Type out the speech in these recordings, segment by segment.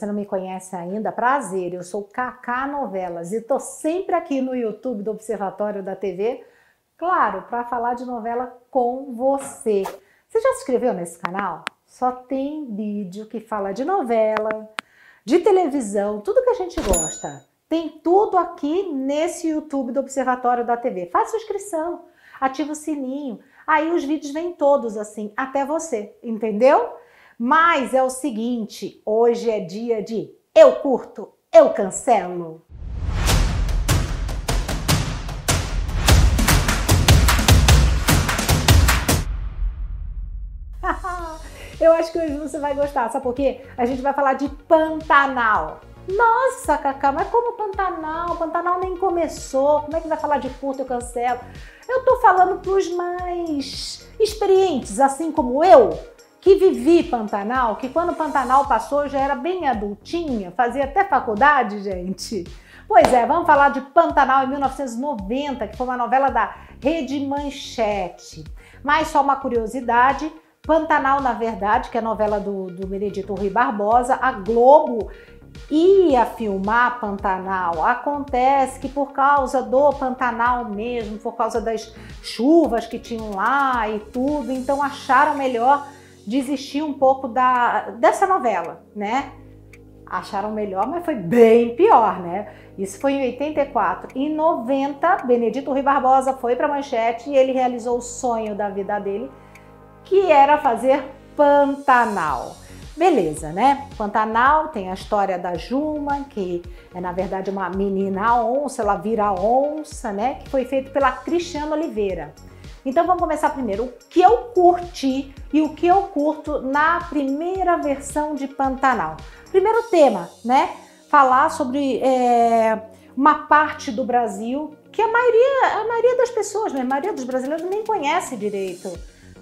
você não me conhece ainda, prazer, eu sou Cacá Novelas e tô sempre aqui no YouTube do Observatório da TV, claro, para falar de novela com você. Você já se inscreveu nesse canal? Só tem vídeo que fala de novela, de televisão, tudo que a gente gosta. Tem tudo aqui nesse YouTube do Observatório da TV. Faça sua inscrição, ativa o sininho. Aí os vídeos vêm todos assim, até você, entendeu? Mas é o seguinte, hoje é dia de eu curto, eu cancelo. Eu acho que hoje você vai gostar, sabe por quê? A gente vai falar de Pantanal. Nossa, Cacá, mas como Pantanal? Pantanal nem começou. Como é que vai falar de curto eu cancelo? Eu tô falando pros mais experientes, assim como eu, que vivi Pantanal, que quando Pantanal passou já era bem adultinha, fazia até faculdade, gente. Pois é, vamos falar de Pantanal em 1990, que foi uma novela da Rede Manchete. Mas só uma curiosidade, Pantanal, na verdade, que é a novela do, do Benedito Rui Barbosa, a Globo ia filmar Pantanal. Acontece que por causa do Pantanal mesmo, por causa das chuvas que tinham lá e tudo, então acharam melhor desistir um pouco da, dessa novela, né? Acharam melhor, mas foi bem pior, né? Isso foi em 84. Em 90, Benedito Rui Barbosa foi para Manchete e ele realizou o sonho da vida dele, que era fazer Pantanal. Beleza, né? Pantanal tem a história da Juma, que é na verdade uma menina onça, ela vira onça, né? Que foi feito pela Cristiana Oliveira. Então vamos começar primeiro. O que eu curti e o que eu curto na primeira versão de Pantanal. Primeiro tema, né? Falar sobre é, uma parte do Brasil que a maioria, a maioria das pessoas, né? A maioria dos brasileiros nem conhece direito,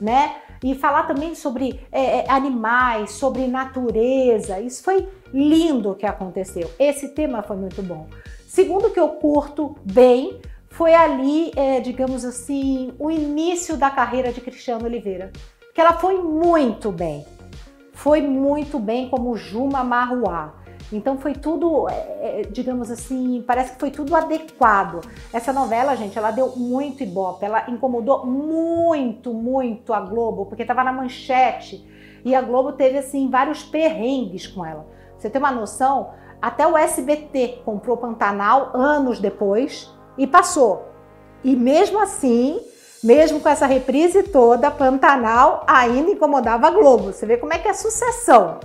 né? E falar também sobre é, é animais, sobre natureza. Isso foi lindo que aconteceu. Esse tema foi muito bom. Segundo que eu curto bem foi ali, é, digamos assim, o início da carreira de Cristiano Oliveira. Que ela foi muito bem. Foi muito bem como Juma Marruá. Então foi tudo, é, é, digamos assim, parece que foi tudo adequado. Essa novela, gente, ela deu muito ibope, ela incomodou muito, muito a Globo, porque estava na manchete e a Globo teve assim vários perrengues com ela. Você tem uma noção? Até o SBT comprou Pantanal anos depois e passou. E mesmo assim, mesmo com essa reprise toda, Pantanal ainda incomodava a Globo. Você vê como é que é sucessão.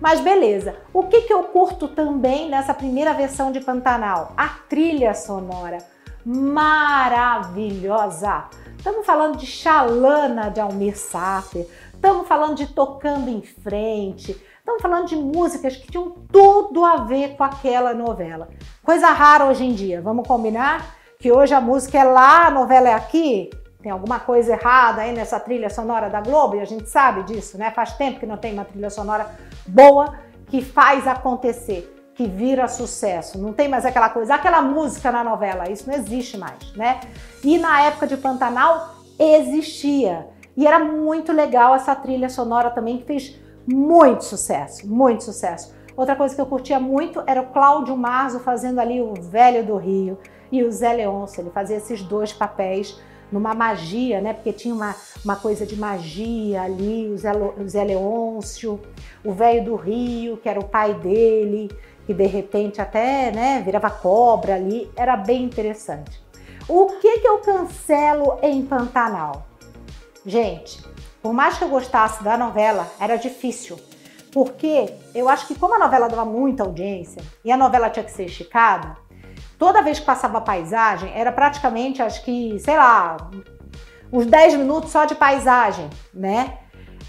Mas beleza. O que, que eu curto também nessa primeira versão de Pantanal? A trilha sonora. Maravilhosa! Estamos falando de Xalana de Almir Sater, estamos falando de Tocando em Frente, estamos falando de músicas que tinham tudo a ver com aquela novela. Coisa rara hoje em dia, vamos combinar? Que hoje a música é lá, a novela é aqui? Tem alguma coisa errada aí nessa trilha sonora da Globo e a gente sabe disso, né? Faz tempo que não tem uma trilha sonora boa que faz acontecer, que vira sucesso. Não tem mais aquela coisa, aquela música na novela, isso não existe mais, né? E na época de Pantanal existia. E era muito legal essa trilha sonora também que fez muito sucesso, muito sucesso. Outra coisa que eu curtia muito era o Cláudio Marzo fazendo ali o Velho do Rio e o Zé Leôncio, ele fazia esses dois papéis numa magia, né? Porque tinha uma, uma coisa de magia ali, o Zé, o Zé Leôncio, o velho do Rio, que era o pai dele, que de repente até né, virava cobra ali, era bem interessante. O que, que eu cancelo em Pantanal? Gente, por mais que eu gostasse da novela, era difícil. Porque eu acho que como a novela dava muita audiência e a novela tinha que ser esticada, Toda vez que passava paisagem, era praticamente, acho que, sei lá, uns 10 minutos só de paisagem, né?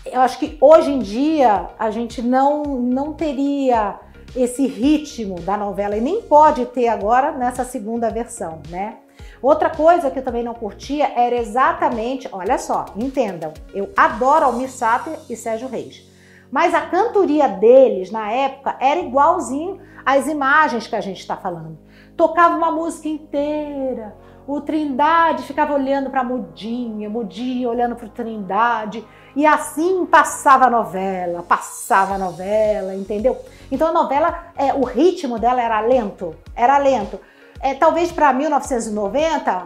Eu acho que hoje em dia a gente não, não teria esse ritmo da novela e nem pode ter agora nessa segunda versão, né? Outra coisa que eu também não curtia era exatamente, olha só, entendam, eu adoro Almir Sater e Sérgio Reis, mas a cantoria deles na época era igualzinho às imagens que a gente está falando tocava uma música inteira, o Trindade ficava olhando para Mudinha, Mudinha olhando para o Trindade, e assim passava a novela, passava a novela, entendeu? Então a novela, é, o ritmo dela era lento, era lento. É, talvez para 1990,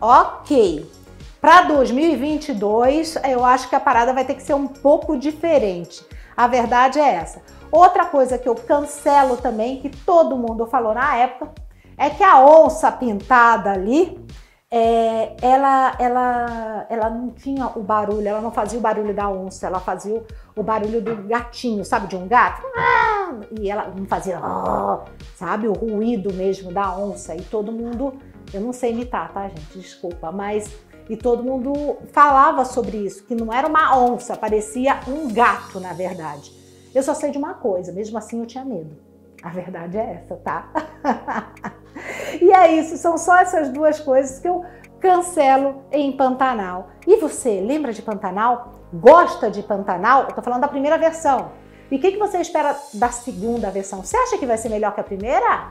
ok. Para 2022, eu acho que a parada vai ter que ser um pouco diferente. A verdade é essa. Outra coisa que eu cancelo também, que todo mundo falou na época, é que a onça pintada ali, é, ela, ela, ela não tinha o barulho, ela não fazia o barulho da onça, ela fazia o, barulho do gatinho, sabe, de um gato? E ela fazia, sabe, o ruído mesmo da onça. E todo mundo, eu não sei imitar, tá, gente? Desculpa, mas. E todo mundo falava sobre isso, que não era uma onça, parecia um gato, na verdade. Eu só sei de uma coisa, mesmo assim eu tinha medo. A verdade é essa, tá? E é isso, são só essas duas coisas que eu cancelo em Pantanal. E você, lembra de Pantanal? Gosta de Pantanal? Eu tô falando da primeira versão. E o que, que você espera da segunda versão? Você acha que vai ser melhor que a primeira?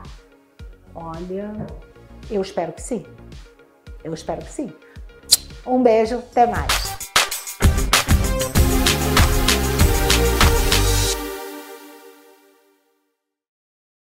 Olha, eu espero que sim. Eu espero que sim. Um beijo, até mais.